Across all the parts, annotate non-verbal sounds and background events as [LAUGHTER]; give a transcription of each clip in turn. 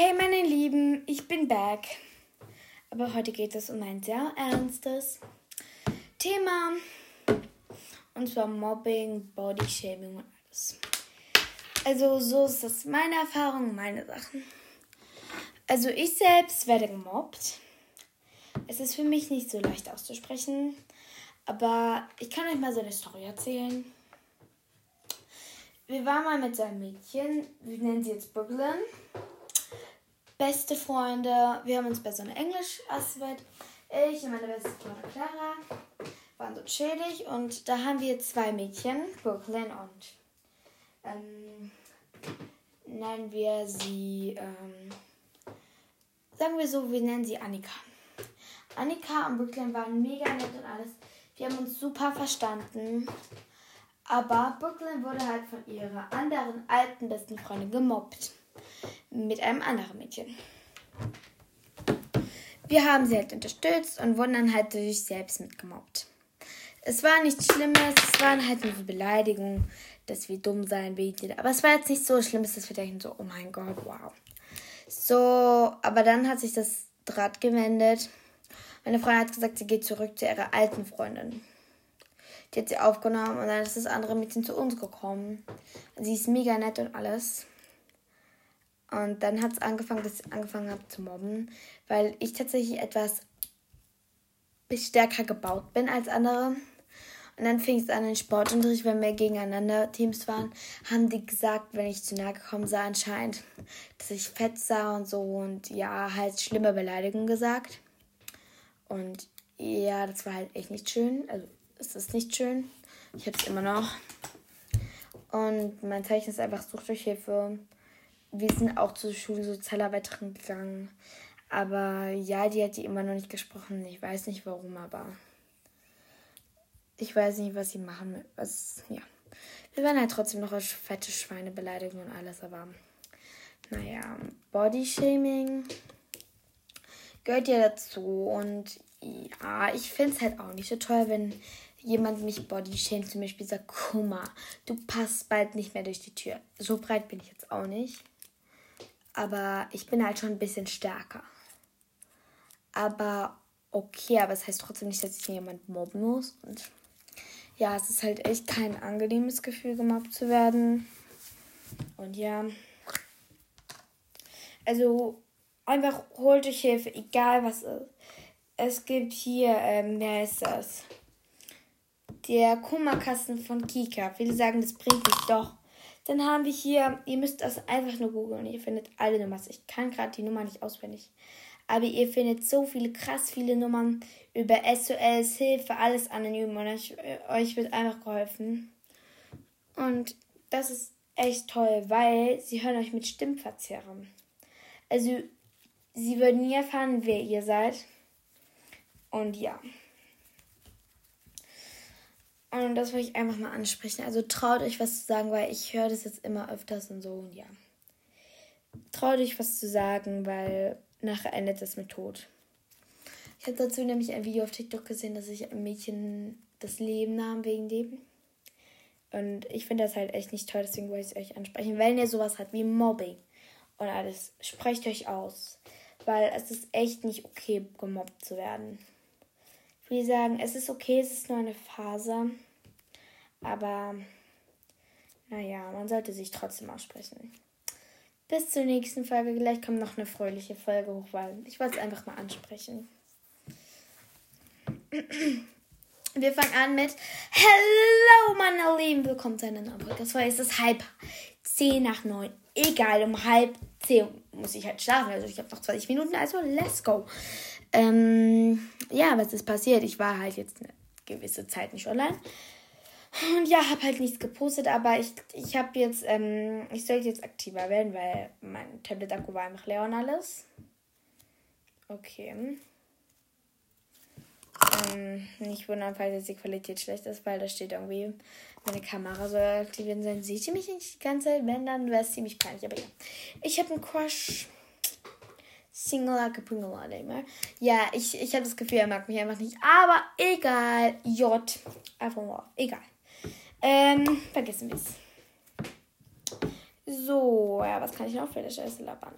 Hey meine Lieben, ich bin back. Aber heute geht es um ein sehr ernstes Thema. Und zwar Mobbing, Bodyshaming und alles. Also so ist das meine Erfahrung, meine Sachen. Also ich selbst werde gemobbt. Es ist für mich nicht so leicht auszusprechen. Aber ich kann euch mal so eine Story erzählen. Wir waren mal mit so einem Mädchen, wir nennen sie jetzt Brooklyn beste Freunde. Wir haben uns bei so einer Englisch-Arbeit, ich und meine beste Freundin Clara, waren so chillig und da haben wir zwei Mädchen, Brooklyn und ähm, nennen wir sie, ähm, sagen wir so, wir nennen sie Annika. Annika und Brooklyn waren mega nett und alles. Wir haben uns super verstanden. Aber Brooklyn wurde halt von ihrer anderen alten besten Freundin gemobbt mit einem anderen Mädchen. Wir haben sie halt unterstützt und wurden dann halt durch selbst mitgemobbt. Es war nichts Schlimmes, es waren halt nur so Beleidigungen, dass wir dumm sein, beten. Aber es war jetzt nicht so schlimm, dass wir denken so, oh mein Gott, wow. So, aber dann hat sich das Draht gewendet. Meine Freundin hat gesagt, sie geht zurück zu ihrer alten Freundin. Die hat sie aufgenommen und dann ist das andere Mädchen zu uns gekommen. Sie ist mega nett und alles. Und dann hat es angefangen, dass ich angefangen habe zu mobben, weil ich tatsächlich etwas stärker gebaut bin als andere. Und dann fing es an in Sportunterricht, wenn wir gegeneinander Teams waren, haben die gesagt, wenn ich zu nahe gekommen sah, anscheinend, dass ich fett sah und so und ja, halt schlimme Beleidigungen gesagt. Und ja, das war halt echt nicht schön. Also es ist nicht schön. Ich habe es immer noch. Und mein Zeichen ist einfach, sucht euch Hilfe wir sind auch zur Schulsozialarbeiterin gegangen. Aber ja, die hat die immer noch nicht gesprochen. Ich weiß nicht warum, aber ich weiß nicht, was sie machen. Was, ja. Wir werden halt trotzdem noch als fette Schweine und alles, aber naja, Bodyshaming gehört ja dazu. Und ja, ich finde es halt auch nicht so toll, wenn jemand mich bodyshamed, zum Beispiel sagt, mal, du passt bald nicht mehr durch die Tür. So breit bin ich jetzt auch nicht. Aber ich bin halt schon ein bisschen stärker. Aber okay, aber es das heißt trotzdem nicht, dass ich jemand mobben muss. Und ja, es ist halt echt kein angenehmes Gefühl, gemobbt zu werden. Und ja. Also einfach holt euch Hilfe, egal was ist. Es gibt hier, ähm, wer ist das? Der Kummerkasten von Kika. Viele sagen, das bringt nicht doch. Dann haben wir hier, ihr müsst das einfach nur googeln. Ihr findet alle Nummern. Ich kann gerade die Nummer nicht auswendig. Aber ihr findet so viele, krass viele Nummern über SOS, Hilfe, alles anonym. Und euch, euch wird einfach geholfen. Und das ist echt toll, weil sie hören euch mit Stimmverzerrung. Also, sie würden nie erfahren, wer ihr seid. Und ja. Und das wollte ich einfach mal ansprechen. Also traut euch was zu sagen, weil ich höre das jetzt immer öfters und so und ja. Traut euch was zu sagen, weil nachher endet es mit Tod. Ich habe dazu nämlich ein Video auf TikTok gesehen, dass sich ein Mädchen das Leben nahm wegen dem. Und ich finde das halt echt nicht toll, deswegen wollte ich es euch ansprechen. Wenn ihr sowas habt wie Mobbing und alles, sprecht euch aus. Weil es ist echt nicht okay, gemobbt zu werden. Würde sagen, es ist okay, es ist nur eine Phase. Aber naja, man sollte sich trotzdem aussprechen. Bis zur nächsten Folge. Gleich kommt noch eine fröhliche Folge hoch, weil ich wollte es einfach mal ansprechen. [CLEARS THROAT] Wir fangen an mit Hello, meine Lieben. Willkommen zu einer neuen. Das war jetzt das halb zehn nach neun. Egal, um halb zehn muss ich halt schlafen. Also ich habe noch 20 Minuten, also let's go. Ähm, ja, was ist passiert? Ich war halt jetzt eine gewisse Zeit nicht online. Und ja, habe halt nichts gepostet, aber ich, ich habe jetzt, ähm, ich sollte jetzt aktiver werden, weil mein Tablet-Akku war einfach leer und alles. Okay. Ähm, nicht wundern, falls jetzt die Qualität schlecht ist, weil da steht irgendwie, meine Kamera soll aktiviert sein. Seht ihr mich nicht die ganze Zeit? Wenn, dann wäre es ziemlich peinlich. Aber ja. Ich habe einen Crush. Single Acapulco mehr. Ja, ich, ich habe das Gefühl, er mag mich einfach nicht. Aber egal. J. Einfach nur. Egal. Ähm, vergessen wir es. So, ja, was kann ich noch für die Scheiße labern?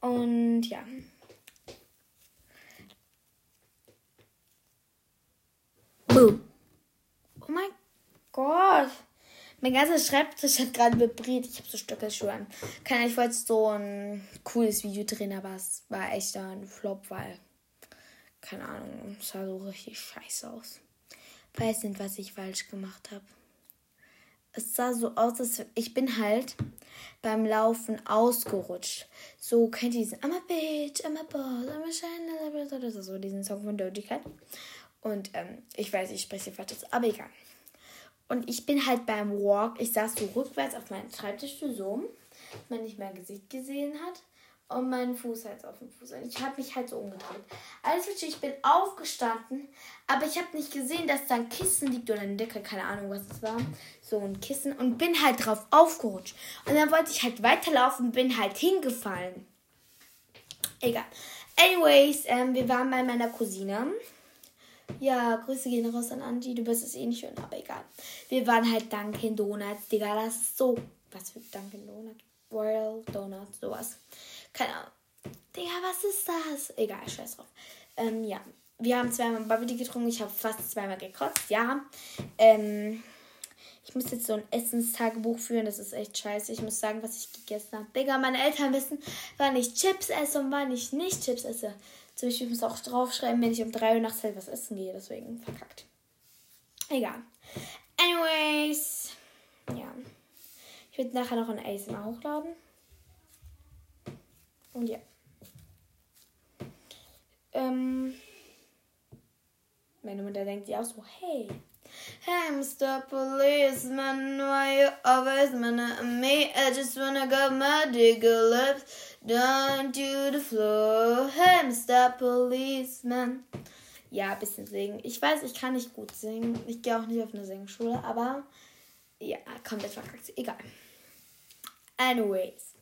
Und ja. Boom. Oh mein Gott. Mein ganzer Schreibtisch hat gerade vibriert. Ich habe so Stöckelschuhe an. Keine ich wollte so ein cooles Video drehen, aber es war echt ein Flop, weil, keine Ahnung, es sah so richtig scheiße aus. Weiß nicht, was ich falsch gemacht habe. Es sah so aus, als ich bin halt beim Laufen ausgerutscht. So kennt ihr diesen I'm a bitch, I'm a boss, I'm a shine, so, diesen Song von Doja Cat. Und ähm, ich weiß, ich spreche falsch aus, aber egal. Und ich bin halt beim Walk, ich saß so rückwärts auf meinem Schreibtisch so, dass man nicht mein Gesicht gesehen hat. Und meinen Fuß halt auf dem Fuß. Und ich habe mich halt so umgedreht. Alles wird ich bin aufgestanden, aber ich habe nicht gesehen, dass da ein Kissen liegt oder eine Decke, keine Ahnung, was es war. So ein Kissen und bin halt drauf aufgerutscht. Und dann wollte ich halt weiterlaufen, bin halt hingefallen. Egal. Anyways, ähm, wir waren bei meiner Cousine. Ja, Grüße gehen raus an Angie. Du wirst es eh nicht hören, aber egal. Wir waren halt Dunkin' Donuts, Digga. Das ist so. Was für Dunkin' Donuts? Royal Donuts, sowas. Keine Ahnung. Digga, was ist das? Egal, scheiß drauf. Ähm, ja. Wir haben zweimal Bubble getrunken. Ich habe fast zweimal gekotzt, ja. Ähm, ich muss jetzt so ein Essenstagebuch führen. Das ist echt scheiße. Ich muss sagen, was ich gegessen habe. Digga, meine Eltern wissen, wann ich Chips esse und wann ich nicht Chips esse. Zum Beispiel, ich muss auch draufschreiben, wenn ich um 3 Uhr nachts halt was essen gehe. Deswegen verkackt. Egal. Anyways. Ja. Ich werde nachher noch ein ASMR hochladen. Und ja. Ähm. Meine Mutter denkt sich auch so, hey. Mr. Policeman, why you always at me? I just wanna go my digger lips. Down to the floor, Mr. Policeman. Ja, ein bisschen singen. Ich weiß, ich kann nicht gut singen. Ich gehe auch nicht auf eine Singschule, aber ja, kommt etwa verkackt. Egal. Anyways,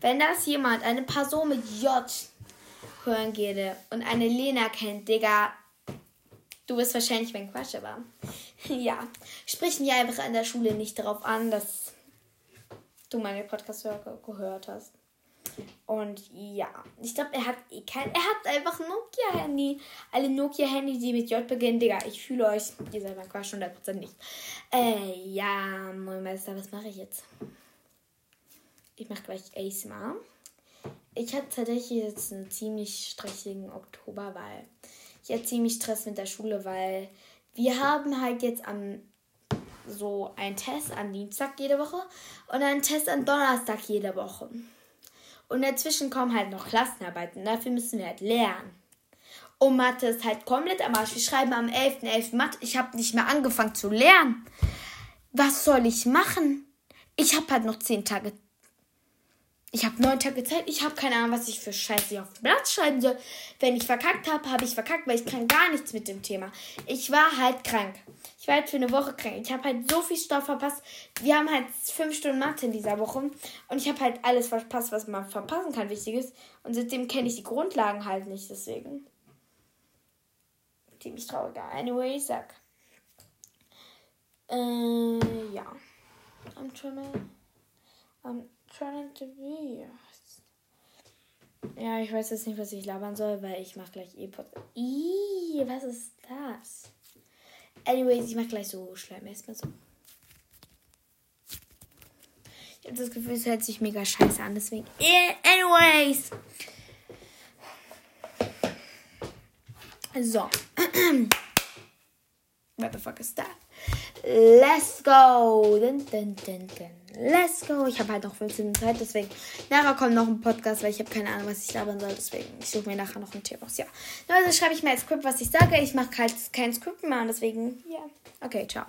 wenn das jemand, eine Person mit J hören würde und eine Lena kennt, Digga, du bist wahrscheinlich mein Quatsch, aber [LAUGHS] ja, sprich mir einfach an der Schule nicht darauf an, dass du meine Podcast gehört hast. Und ja, ich glaube, er hat eh kein. Er hat einfach ein Nokia-Handy. Alle Nokia-Handys, die mit J beginnen, Digga, ich fühle euch. Ihr seid mein Quatsch 100% nicht. Äh, ja, mein Meister, was mache ich jetzt? Ich mache gleich ASMR. Ich hatte tatsächlich jetzt einen ziemlich stressigen Oktober, weil ich hatte ziemlich Stress mit der Schule, weil wir haben halt jetzt am so einen Test an Dienstag jede Woche und einen Test an Donnerstag jede Woche. Und dazwischen kommen halt noch Klassenarbeiten. Dafür müssen wir halt lernen. Und Mathe ist halt komplett am Arsch. Wir schreiben am 11.11. .11. Mathe. Ich habe nicht mehr angefangen zu lernen. Was soll ich machen? Ich habe halt noch 10 Tage ich habe neun Tage Zeit. Ich habe keine Ahnung, was ich für Scheiße auf dem Blatt schreiben soll. Wenn ich verkackt habe, habe ich verkackt, weil ich kann gar nichts mit dem Thema. Ich war halt krank. Ich war halt für eine Woche krank. Ich habe halt so viel Stoff verpasst. Wir haben halt fünf Stunden Mathe in dieser Woche. Und ich habe halt alles verpasst, was man verpassen kann, wichtiges. Und seitdem kenne ich die Grundlagen halt nicht, deswegen. Ziemlich traurig. Anyway, sag. Äh, ja. I'm trying um, trying to. Ja, ich weiß jetzt nicht, was ich labern soll, weil ich mache gleich eh Podcast. Ih, was ist das? Anyways, ich mache gleich so Schleim erstmal so. Ich habe das Gefühl, es hört sich mega scheiße an, deswegen. Anyways. So. [CLEARS THROAT] What the fuck is that? Let's go. Dun, dun, dun, Let's go. Ich habe halt noch 15 Minuten Zeit, deswegen nachher kommt noch ein Podcast, weil ich habe keine Ahnung, was ich labern soll. Deswegen ich suche mir nachher noch ein Thema aus. Ja. Also schreibe ich mir als Skript, was ich sage. Ich mache halt kein Skript mehr und deswegen, ja. Okay, ciao.